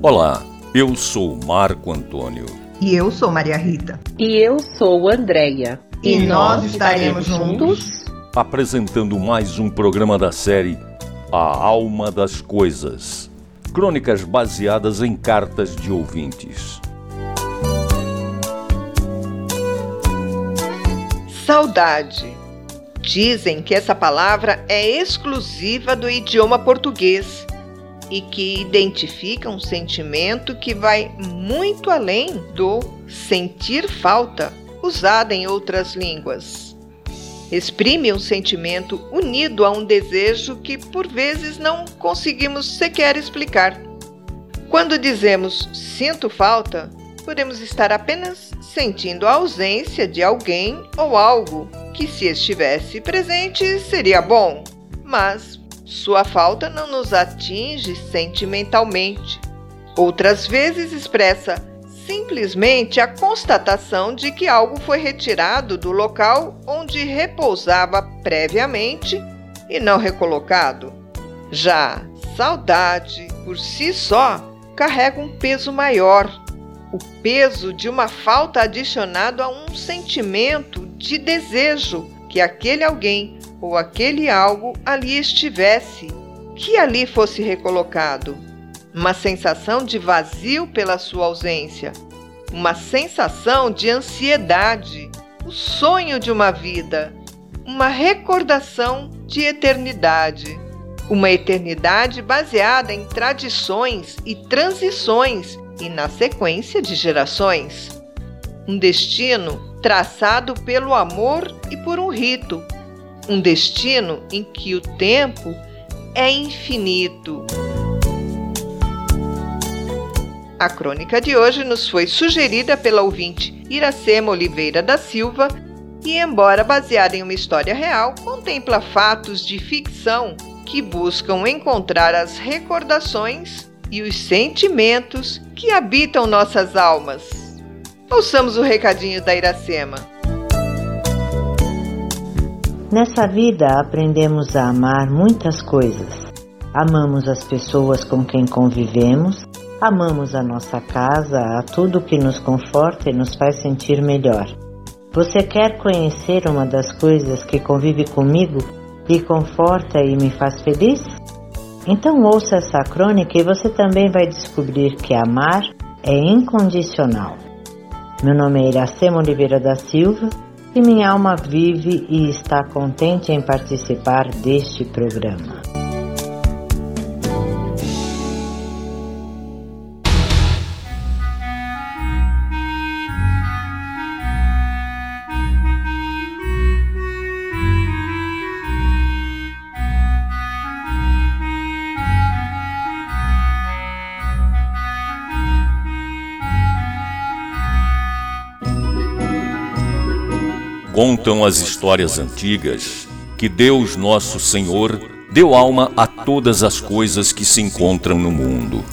Olá, eu sou Marco Antônio. E eu sou Maria Rita. E eu sou Andréia. E, e nós estaremos juntos apresentando mais um programa da série A Alma das Coisas. Crônicas baseadas em cartas de ouvintes. Saudade. Dizem que essa palavra é exclusiva do idioma português e que identifica um sentimento que vai muito além do sentir falta usada em outras línguas. Exprime um sentimento unido a um desejo que por vezes não conseguimos sequer explicar. Quando dizemos sinto falta, podemos estar apenas sentindo a ausência de alguém ou algo que, se estivesse presente, seria bom, mas sua falta não nos atinge sentimentalmente. Outras vezes expressa simplesmente a constatação de que algo foi retirado do local onde repousava previamente e não recolocado. Já saudade, por si só, carrega um peso maior, o peso de uma falta adicionado a um sentimento de desejo que aquele alguém ou aquele algo ali estivesse, que ali fosse recolocado. Uma sensação de vazio pela sua ausência, uma sensação de ansiedade, o sonho de uma vida, uma recordação de eternidade. Uma eternidade baseada em tradições e transições e na sequência de gerações. Um destino traçado pelo amor e por um rito, um destino em que o tempo é infinito. A crônica de hoje nos foi sugerida pela ouvinte Iracema Oliveira da Silva e, embora baseada em uma história real, contempla fatos de ficção que buscam encontrar as recordações e os sentimentos que habitam nossas almas. Ouçamos o recadinho da Iracema. Nessa vida aprendemos a amar muitas coisas. Amamos as pessoas com quem convivemos, amamos a nossa casa, a tudo que nos conforta e nos faz sentir melhor. Você quer conhecer uma das coisas que convive comigo e conforta e me faz feliz? Então ouça essa crônica e você também vai descobrir que amar é incondicional. Meu nome é Iracema Oliveira da Silva minha alma vive e está contente em participar deste programa. Contam as histórias antigas que Deus Nosso Senhor deu alma a todas as coisas que se encontram no mundo.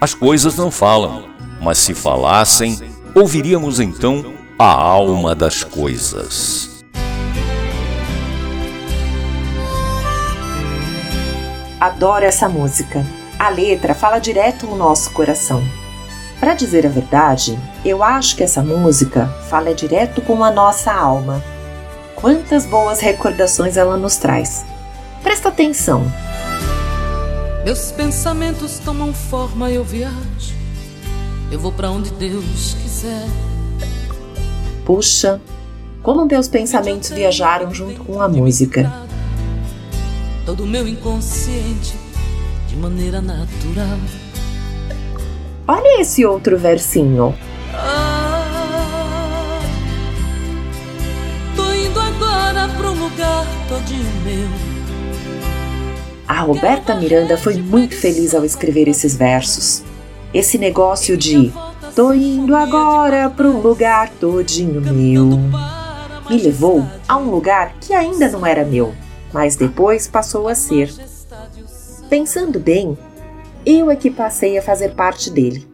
As coisas não falam, mas se falassem, ouviríamos então a alma das coisas. Adoro essa música. A letra fala direto ao nosso coração. Para dizer a verdade, eu acho que essa música fala direto com a nossa alma. Quantas boas recordações ela nos traz. Presta atenção. Meus pensamentos tomam forma, eu viajo. Eu vou para onde Deus quiser. Puxa, como meus pensamentos viajaram junto com a música. Todo meu inconsciente, de maneira natural Olha esse outro versinho. Ah, tô indo agora pra um lugar todinho meu. A Roberta Miranda foi muito feliz ao escrever esses versos. Esse negócio de tô indo agora para um lugar todinho meu me levou a um lugar que ainda não era meu, mas depois passou a ser. Pensando bem, eu é que passei a fazer parte dele.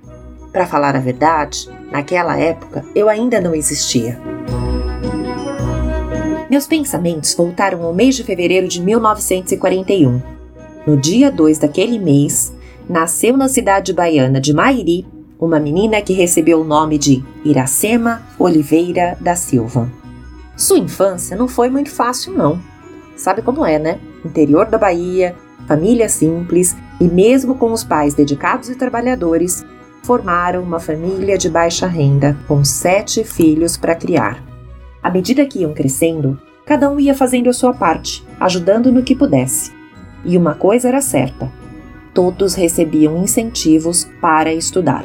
Para falar a verdade, naquela época eu ainda não existia. Meus pensamentos voltaram ao mês de fevereiro de 1941. No dia 2 daquele mês, nasceu na cidade baiana de Mairi uma menina que recebeu o nome de Iracema Oliveira da Silva. Sua infância não foi muito fácil, não. Sabe como é, né? Interior da Bahia, família simples e, mesmo com os pais dedicados e trabalhadores, formaram uma família de baixa renda com sete filhos para criar. À medida que iam crescendo, cada um ia fazendo a sua parte, ajudando no que pudesse. E uma coisa era certa: todos recebiam incentivos para estudar.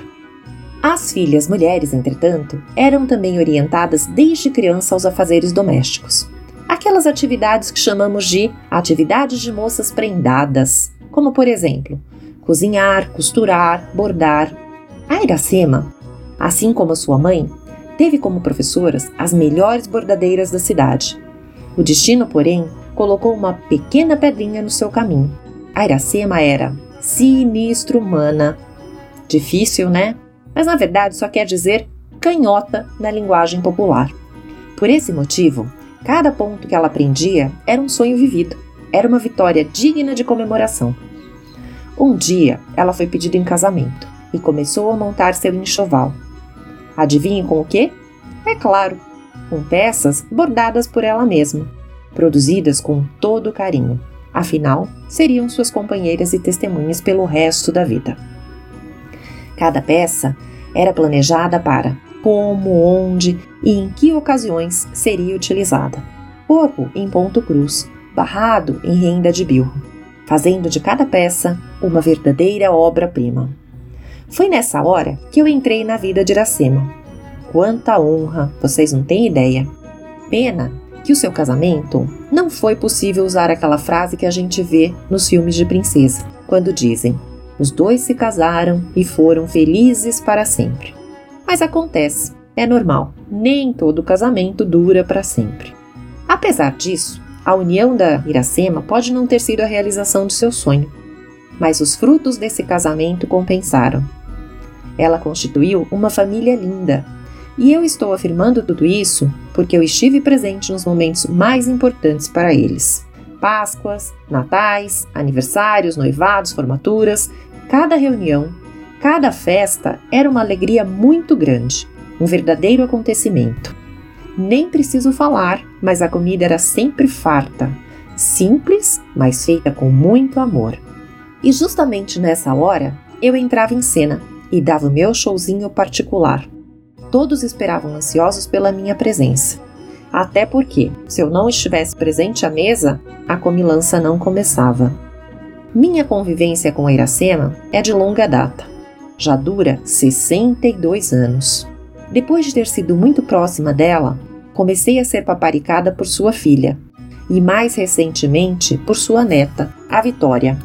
As filhas mulheres, entretanto, eram também orientadas desde criança aos afazeres domésticos. Aquelas atividades que chamamos de atividades de moças prendadas, como por exemplo, cozinhar, costurar, bordar. A Iracema, assim como a sua mãe, teve como professoras as melhores bordadeiras da cidade. O destino, porém, colocou uma pequena pedrinha no seu caminho. A Iracema era sinistro humana. Difícil, né? mas na verdade só quer dizer canhota na linguagem popular. Por esse motivo, cada ponto que ela aprendia era um sonho vivido, era uma vitória digna de comemoração. Um dia, ela foi pedida em casamento e começou a montar seu enxoval. Adivinhe com o quê? É claro, com peças bordadas por ela mesma, produzidas com todo carinho. Afinal, seriam suas companheiras e testemunhas pelo resto da vida. Cada peça era planejada para como, onde e em que ocasiões seria utilizada. Corpo em ponto cruz, barrado em renda de bilro, fazendo de cada peça uma verdadeira obra-prima. Foi nessa hora que eu entrei na vida de Iracema. Quanta honra, vocês não têm ideia. Pena que o seu casamento não foi possível usar aquela frase que a gente vê nos filmes de princesa, quando dizem: os dois se casaram e foram felizes para sempre. Mas acontece, é normal, nem todo casamento dura para sempre. Apesar disso, a união da Iracema pode não ter sido a realização do seu sonho, mas os frutos desse casamento compensaram. Ela constituiu uma família linda, e eu estou afirmando tudo isso porque eu estive presente nos momentos mais importantes para eles. Páscoas, natais, aniversários, noivados, formaturas Cada reunião, cada festa era uma alegria muito grande, um verdadeiro acontecimento. Nem preciso falar, mas a comida era sempre farta, simples, mas feita com muito amor. E justamente nessa hora, eu entrava em cena e dava o meu showzinho particular. Todos esperavam ansiosos pela minha presença. Até porque, se eu não estivesse presente à mesa, a comilança não começava. Minha convivência com a Iracema é de longa data. Já dura 62 anos. Depois de ter sido muito próxima dela, comecei a ser paparicada por sua filha e mais recentemente por sua neta, a Vitória.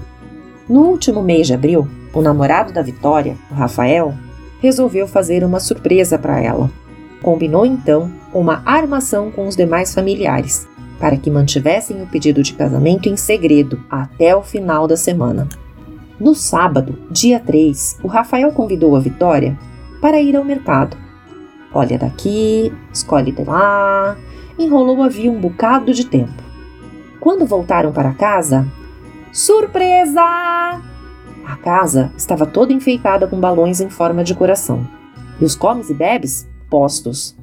No último mês de abril, o namorado da Vitória, o Rafael, resolveu fazer uma surpresa para ela. Combinou então uma armação com os demais familiares para que mantivessem o pedido de casamento em segredo até o final da semana. No sábado, dia 3, o Rafael convidou a Vitória para ir ao mercado. Olha daqui, escolhe de lá, enrolou havia um bocado de tempo. Quando voltaram para casa, surpresa! A casa estava toda enfeitada com balões em forma de coração e os comes e bebes postos.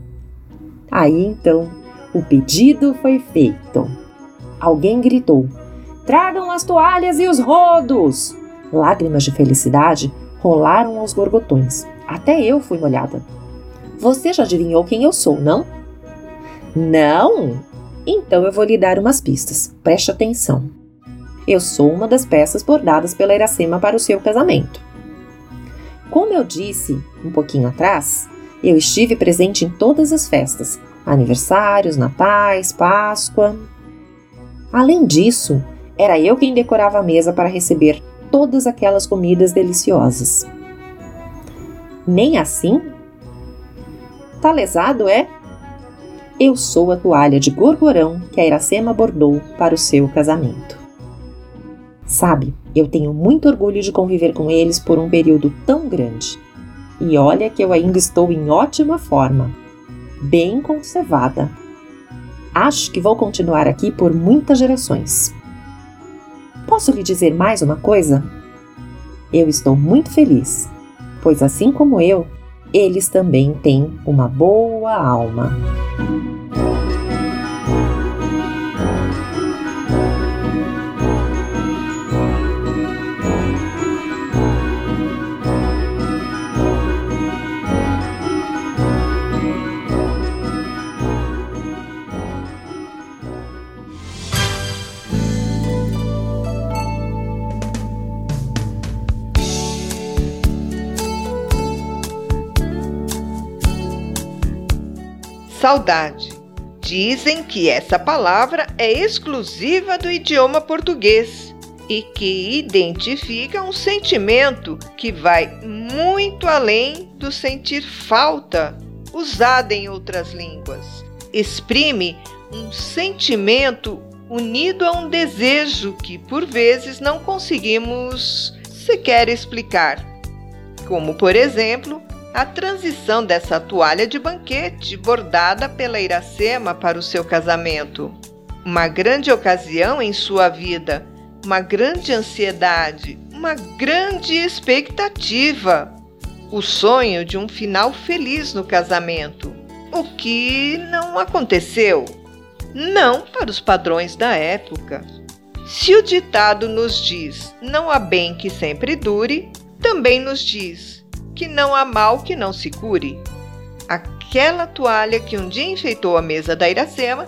Aí então o pedido foi feito. Alguém gritou: Tragam as toalhas e os rodos! Lágrimas de felicidade rolaram aos gorgotões. Até eu fui molhada. Você já adivinhou quem eu sou, não? Não? Então eu vou lhe dar umas pistas. Preste atenção. Eu sou uma das peças bordadas pela Iracema para o seu casamento. Como eu disse um pouquinho atrás, eu estive presente em todas as festas, aniversários, natais, Páscoa. Além disso, era eu quem decorava a mesa para receber todas aquelas comidas deliciosas. Nem assim? Tá lesado, é? Eu sou a toalha de gorgorão que a Iracema bordou para o seu casamento. Sabe, eu tenho muito orgulho de conviver com eles por um período tão grande. E olha que eu ainda estou em ótima forma bem conservada. Acho que vou continuar aqui por muitas gerações. Posso lhe dizer mais uma coisa? Eu estou muito feliz, pois assim como eu, eles também têm uma boa alma. Saudade. Dizem que essa palavra é exclusiva do idioma português e que identifica um sentimento que vai muito além do sentir falta, usado em outras línguas. Exprime um sentimento unido a um desejo que por vezes não conseguimos sequer explicar, como por exemplo a transição dessa toalha de banquete bordada pela Iracema para o seu casamento. Uma grande ocasião em sua vida, uma grande ansiedade, uma grande expectativa. O sonho de um final feliz no casamento, o que não aconteceu. Não para os padrões da época. Se o ditado nos diz não há bem que sempre dure, também nos diz que não há mal que não se cure. Aquela toalha que um dia enfeitou a mesa da Iracema,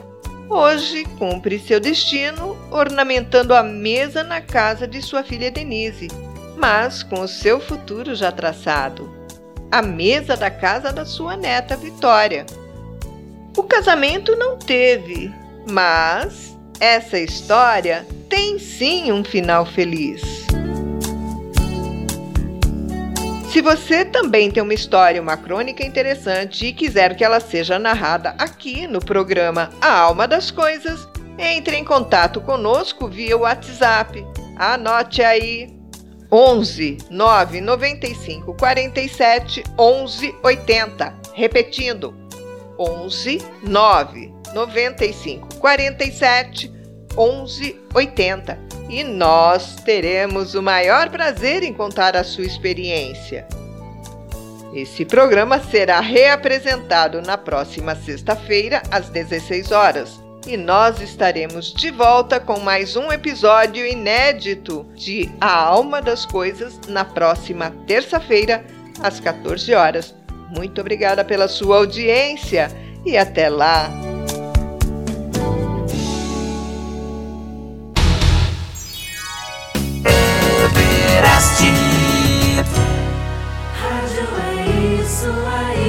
hoje cumpre seu destino ornamentando a mesa na casa de sua filha Denise, mas com o seu futuro já traçado. A mesa da casa da sua neta Vitória. O casamento não teve, mas essa história tem sim um final feliz. Se você também tem uma história, uma crônica interessante e quiser que ela seja narrada aqui no programa A Alma das Coisas, entre em contato conosco via WhatsApp. Anote aí 11 9 95 47 11 80. Repetindo, 11 9 95 47 11 80 e nós teremos o maior prazer em contar a sua experiência. Esse programa será reapresentado na próxima sexta-feira, às 16 horas, e nós estaremos de volta com mais um episódio inédito de A Alma das Coisas na próxima terça-feira, às 14 horas. Muito obrigada pela sua audiência e até lá! Rádio é isso aí.